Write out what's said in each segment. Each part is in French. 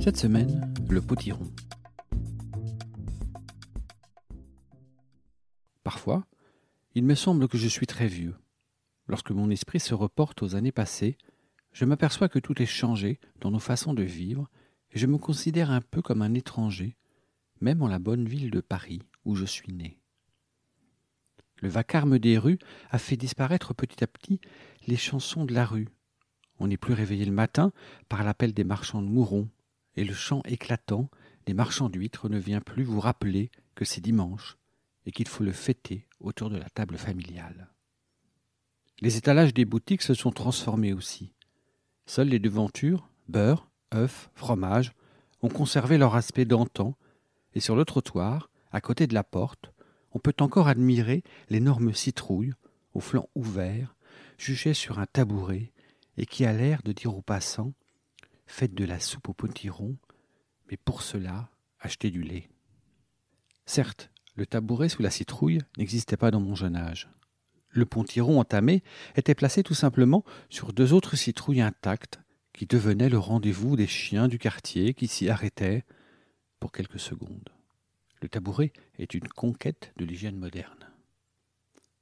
Cette semaine, le potiron. Parfois, il me semble que je suis très vieux. Lorsque mon esprit se reporte aux années passées, je m'aperçois que tout est changé dans nos façons de vivre, et je me considère un peu comme un étranger, même en la bonne ville de Paris où je suis né. Le vacarme des rues a fait disparaître petit à petit les chansons de la rue. On n'est plus réveillé le matin par l'appel des marchands de mourons, et le chant éclatant des marchands d'huîtres ne vient plus vous rappeler que c'est dimanche et qu'il faut le fêter autour de la table familiale. Les étalages des boutiques se sont transformés aussi. Seules les devantures, beurre, œufs, fromage, ont conservé leur aspect d'antan, et sur le trottoir, à côté de la porte, on peut encore admirer l'énorme citrouille, aux flancs ouverts, juchée sur un tabouret, et qui a l'air de dire aux passants Faites de la soupe au potiron, mais pour cela, achetez du lait. Certes, le tabouret sous la citrouille n'existait pas dans mon jeune âge. Le pontiron entamé était placé tout simplement sur deux autres citrouilles intactes qui devenaient le rendez-vous des chiens du quartier qui s'y arrêtaient pour quelques secondes. Le tabouret est une conquête de l'hygiène moderne.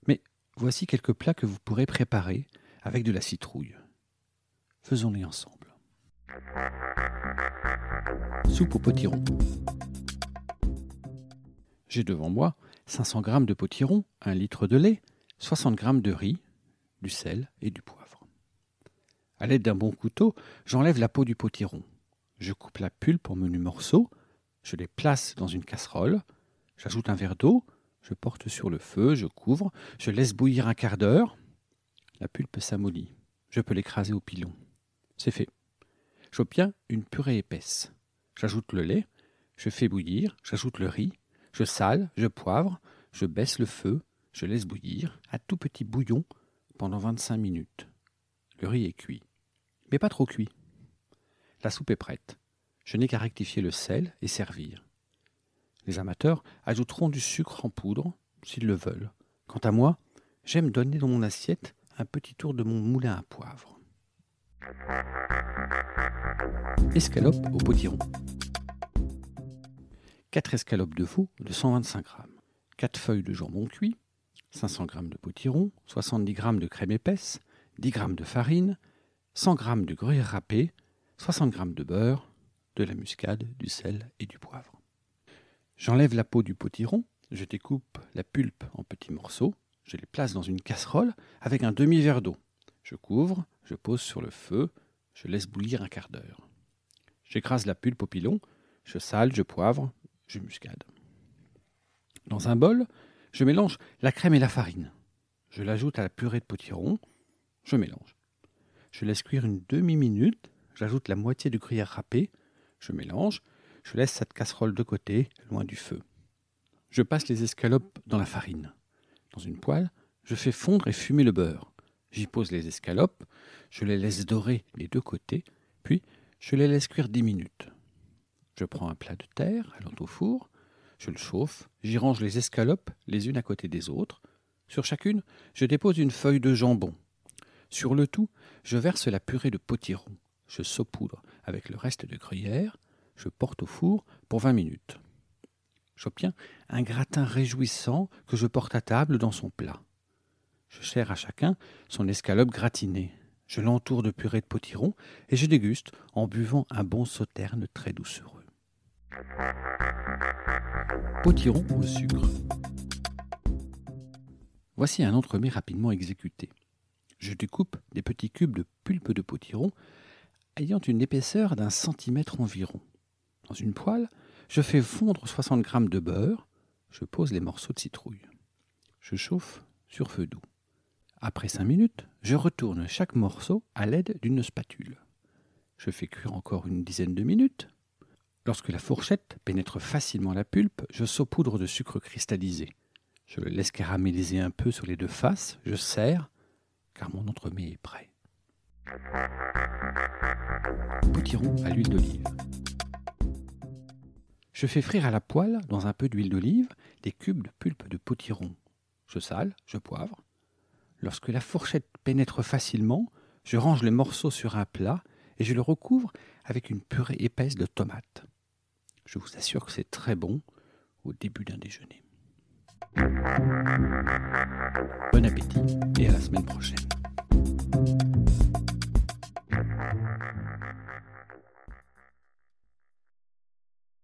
Mais voici quelques plats que vous pourrez préparer avec de la citrouille. Faisons-les ensemble. Soupe au potiron. J'ai devant moi 500 g de potiron, 1 litre de lait, 60 g de riz, du sel et du poivre. À l'aide d'un bon couteau, j'enlève la peau du potiron. Je coupe la pulpe en menus morceaux, je les place dans une casserole, j'ajoute un verre d'eau, je porte sur le feu, je couvre, je laisse bouillir un quart d'heure. La pulpe s'amollit. Je peux l'écraser au pilon. C'est fait. J'obtiens une purée épaisse. J'ajoute le lait, je fais bouillir, j'ajoute le riz, je sale, je poivre, je baisse le feu, je laisse bouillir à tout petit bouillon pendant 25 minutes. Le riz est cuit, mais pas trop cuit. La soupe est prête. Je n'ai qu'à rectifier le sel et servir. Les amateurs ajouteront du sucre en poudre s'ils le veulent. Quant à moi, j'aime donner dans mon assiette un petit tour de mon moulin à poivre. Escalope au potiron. 4 escalopes de veau de 125 g, 4 feuilles de jambon cuit, 500 g de potiron, 70 g de crème épaisse, 10 g de farine, 100 g de gruyère râpé, 60 g de beurre, de la muscade, du sel et du poivre. J'enlève la peau du potiron, je découpe la pulpe en petits morceaux, je les place dans une casserole avec un demi-verre d'eau. Je couvre, je pose sur le feu, je laisse bouillir un quart d'heure. J'écrase la pulpe au pilon, je sale, je poivre, je muscade. Dans un bol, je mélange la crème et la farine. Je l'ajoute à la purée de potiron, je mélange. Je laisse cuire une demi-minute, j'ajoute la moitié du gruyère râpé, je mélange, je laisse cette casserole de côté, loin du feu. Je passe les escalopes dans la farine. Dans une poêle, je fais fondre et fumer le beurre. J'y pose les escalopes, je les laisse dorer les deux côtés, puis je les laisse cuire dix minutes. Je prends un plat de terre, allant au four, je le chauffe, j'y range les escalopes les unes à côté des autres. Sur chacune, je dépose une feuille de jambon. Sur le tout, je verse la purée de potiron. Je saupoudre avec le reste de gruyère. Je porte au four pour vingt minutes. J'obtiens un gratin réjouissant que je porte à table dans son plat. Je sers à chacun son escalope gratinée. Je l'entoure de purée de potiron et je déguste en buvant un bon sauterne très doucereux. Potiron au sucre. Voici un entremets rapidement exécuté. Je découpe des petits cubes de pulpe de potiron ayant une épaisseur d'un centimètre environ. Dans une poêle, je fais fondre 60 g de beurre, je pose les morceaux de citrouille. Je chauffe sur feu doux. Après cinq minutes, je retourne chaque morceau à l'aide d'une spatule. Je fais cuire encore une dizaine de minutes. Lorsque la fourchette pénètre facilement la pulpe, je saupoudre de sucre cristallisé. Je le laisse caraméliser un peu sur les deux faces, je serre, car mon entremets est prêt. Potiron à l'huile d'olive. Je fais frire à la poêle, dans un peu d'huile d'olive, des cubes de pulpe de potiron. Je sale, je poivre. Lorsque la fourchette pénètre facilement, je range les morceaux sur un plat et je le recouvre avec une purée épaisse de tomates. Je vous assure que c'est très bon au début d'un déjeuner. Bon appétit et à la semaine prochaine.